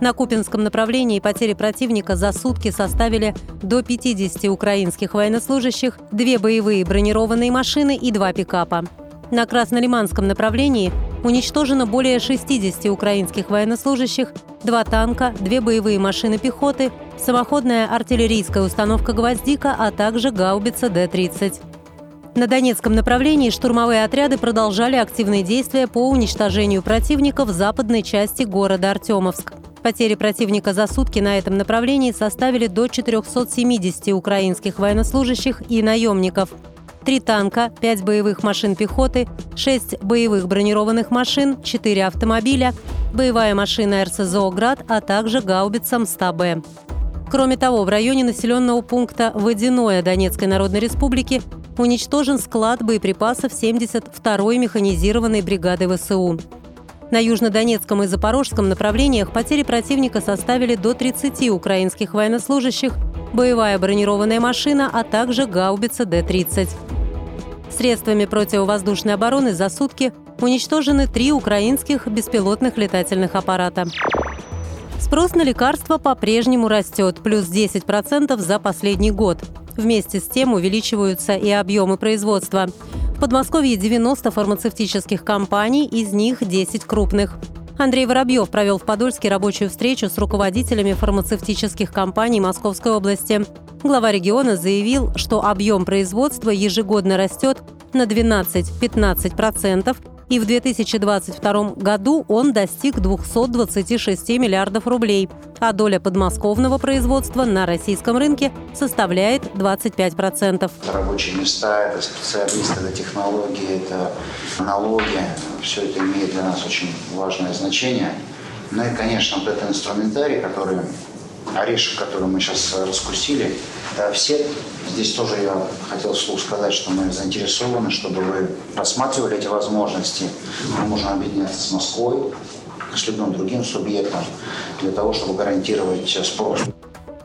На Купинском направлении потери противника за сутки составили до 50 украинских военнослужащих, две боевые бронированные машины и два пикапа. На Краснолиманском направлении уничтожено более 60 украинских военнослужащих, два танка, две боевые машины пехоты, самоходная артиллерийская установка «Гвоздика», а также гаубица Д-30. На Донецком направлении штурмовые отряды продолжали активные действия по уничтожению противника в западной части города Артемовск. Потери противника за сутки на этом направлении составили до 470 украинских военнослужащих и наемников. Три танка, пять боевых машин пехоты, шесть боевых бронированных машин, четыре автомобиля, боевая машина РСЗО «Град», а также гаубица МСТА-Б. Кроме того, в районе населенного пункта Водяное Донецкой Народной Республики уничтожен склад боеприпасов 72-й механизированной бригады ВСУ. На южнодонецком и запорожском направлениях потери противника составили до 30 украинских военнослужащих, боевая бронированная машина, а также гаубица Д-30. Средствами противовоздушной обороны за сутки уничтожены три украинских беспилотных летательных аппарата. Спрос на лекарства по-прежнему растет, плюс 10% за последний год. Вместе с тем увеличиваются и объемы производства. В Подмосковье 90 фармацевтических компаний, из них 10 крупных. Андрей Воробьев провел в Подольске рабочую встречу с руководителями фармацевтических компаний Московской области. Глава региона заявил, что объем производства ежегодно растет на 12-15%, и в 2022 году он достиг 226 миллиардов рублей, а доля подмосковного производства на российском рынке составляет 25%. Рабочие места, это специалисты, это технологии, это налоги. Все это имеет для нас очень важное значение. Ну и, конечно, вот этот инструментарий, который орешек, который мы сейчас раскусили, все. Здесь тоже я хотел вслух сказать, что мы заинтересованы, чтобы вы рассматривали эти возможности. Мы можем объединяться с Москвой, с любым другим субъектом для того, чтобы гарантировать спрос.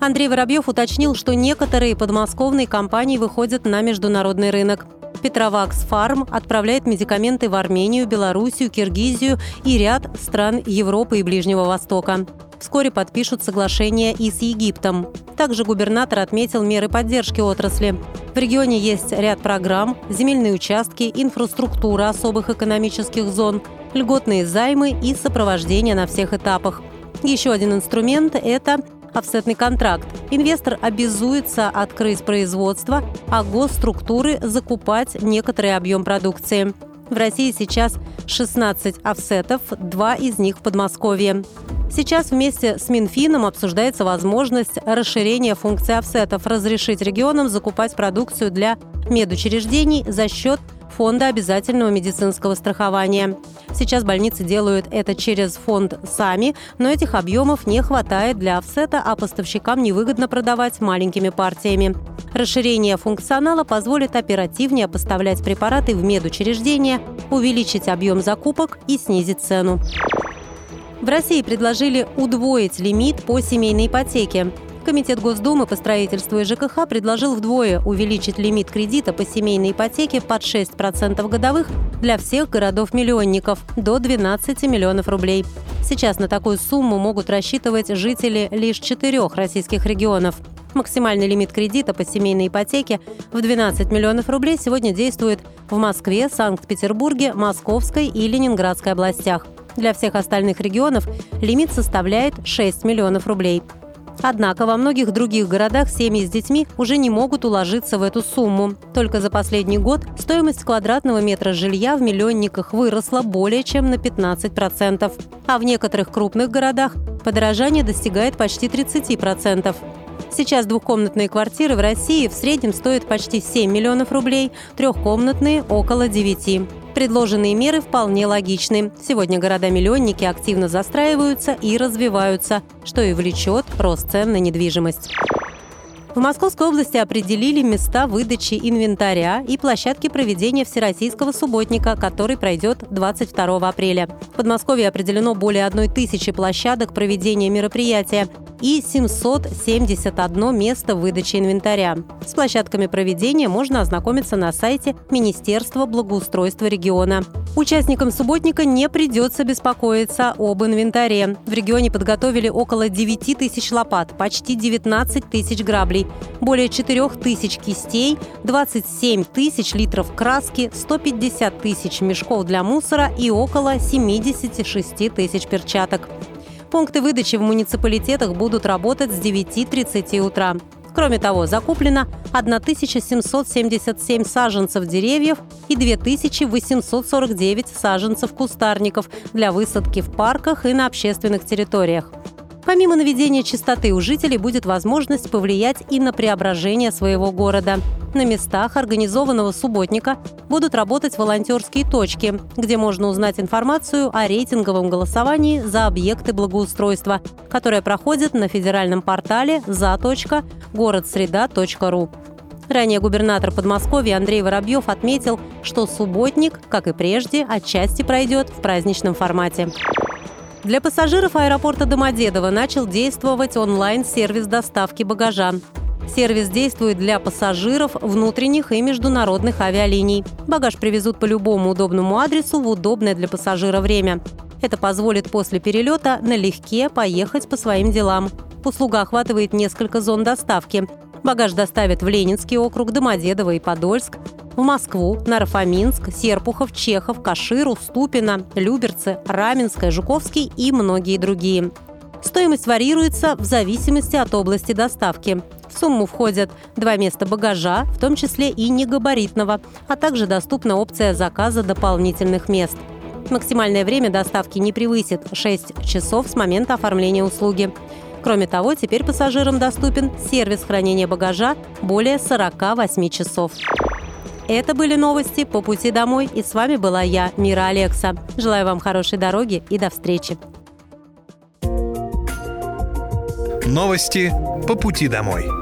Андрей Воробьев уточнил, что некоторые подмосковные компании выходят на международный рынок. Петровакс Фарм отправляет медикаменты в Армению, Белоруссию, Киргизию и ряд стран Европы и Ближнего Востока. Вскоре подпишут соглашение и с Египтом. Также губернатор отметил меры поддержки отрасли. В регионе есть ряд программ, земельные участки, инфраструктура особых экономических зон, льготные займы и сопровождение на всех этапах. Еще один инструмент – это офсетный контракт. Инвестор обязуется открыть производство, а госструктуры закупать некоторый объем продукции. В России сейчас 16 офсетов, два из них в Подмосковье. Сейчас вместе с Минфином обсуждается возможность расширения функций офсетов, разрешить регионам закупать продукцию для медучреждений за счет фонда обязательного медицинского страхования. Сейчас больницы делают это через фонд сами, но этих объемов не хватает для офсета, а поставщикам невыгодно продавать маленькими партиями. Расширение функционала позволит оперативнее поставлять препараты в медучреждения, увеличить объем закупок и снизить цену. В России предложили удвоить лимит по семейной ипотеке. Комитет Госдумы по строительству и ЖКХ предложил вдвое увеличить лимит кредита по семейной ипотеке под 6% годовых для всех городов-миллионников до 12 миллионов рублей. Сейчас на такую сумму могут рассчитывать жители лишь четырех российских регионов. Максимальный лимит кредита по семейной ипотеке в 12 миллионов рублей сегодня действует в Москве, Санкт-Петербурге, Московской и Ленинградской областях. Для всех остальных регионов лимит составляет 6 миллионов рублей. Однако во многих других городах семьи с детьми уже не могут уложиться в эту сумму. Только за последний год стоимость квадратного метра жилья в миллионниках выросла более чем на 15%. А в некоторых крупных городах подорожание достигает почти 30%. Сейчас двухкомнатные квартиры в России в среднем стоят почти 7 миллионов рублей, трехкомнатные – около 9. Предложенные меры вполне логичны. Сегодня города-миллионники активно застраиваются и развиваются, что и влечет рост цен на недвижимость. В Московской области определили места выдачи инвентаря и площадки проведения Всероссийского субботника, который пройдет 22 апреля. В Подмосковье определено более одной тысячи площадок проведения мероприятия и 771 место выдачи инвентаря. С площадками проведения можно ознакомиться на сайте Министерства благоустройства региона. Участникам субботника не придется беспокоиться об инвентаре. В регионе подготовили около 9 тысяч лопат, почти 19 тысяч граблей, более 4 тысяч кистей, 27 тысяч литров краски, 150 тысяч мешков для мусора и около 76 тысяч перчаток. Пункты выдачи в муниципалитетах будут работать с 9.30 утра. Кроме того, закуплено 1777 саженцев деревьев и 2849 саженцев кустарников для высадки в парках и на общественных территориях. Помимо наведения чистоты у жителей будет возможность повлиять и на преображение своего города. На местах организованного субботника будут работать волонтерские точки, где можно узнать информацию о рейтинговом голосовании за объекты благоустройства, которое проходит на федеральном портале за.городсреда.ру. Ранее губернатор Подмосковья Андрей Воробьев отметил, что субботник, как и прежде, отчасти пройдет в праздничном формате. Для пассажиров аэропорта Домодедово начал действовать онлайн-сервис доставки багажа. Сервис действует для пассажиров внутренних и международных авиалиний. Багаж привезут по любому удобному адресу в удобное для пассажира время. Это позволит после перелета налегке поехать по своим делам. Услуга охватывает несколько зон доставки. Багаж доставят в Ленинский округ, Домодедово и Подольск, в Москву, Нарфоминск, Серпухов, Чехов, Каширу, Ступино, Люберцы, Раменское, Жуковский и многие другие. Стоимость варьируется в зависимости от области доставки. В сумму входят два места багажа, в том числе и негабаритного, а также доступна опция заказа дополнительных мест. Максимальное время доставки не превысит 6 часов с момента оформления услуги. Кроме того, теперь пассажирам доступен сервис хранения багажа более 48 часов. Это были новости по пути домой, и с вами была я, Мира Алекса. Желаю вам хорошей дороги и до встречи. Новости по пути домой.